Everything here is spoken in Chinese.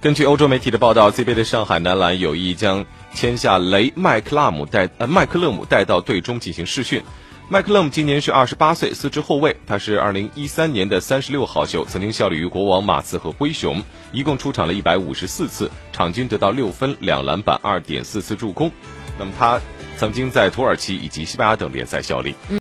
根据欧洲媒体的报道，CBA 的上海男篮有意将签下雷麦克拉姆带呃麦克勒姆带到队中进行试训。麦克勒姆今年是二十八岁，司职后卫。他是二零一三年的三十六号秀，曾经效力于国王、马刺和灰熊，一共出场了一百五十四次，场均得到六分、两篮板、二点四次助攻。那么他曾经在土耳其以及西班牙等联赛效力。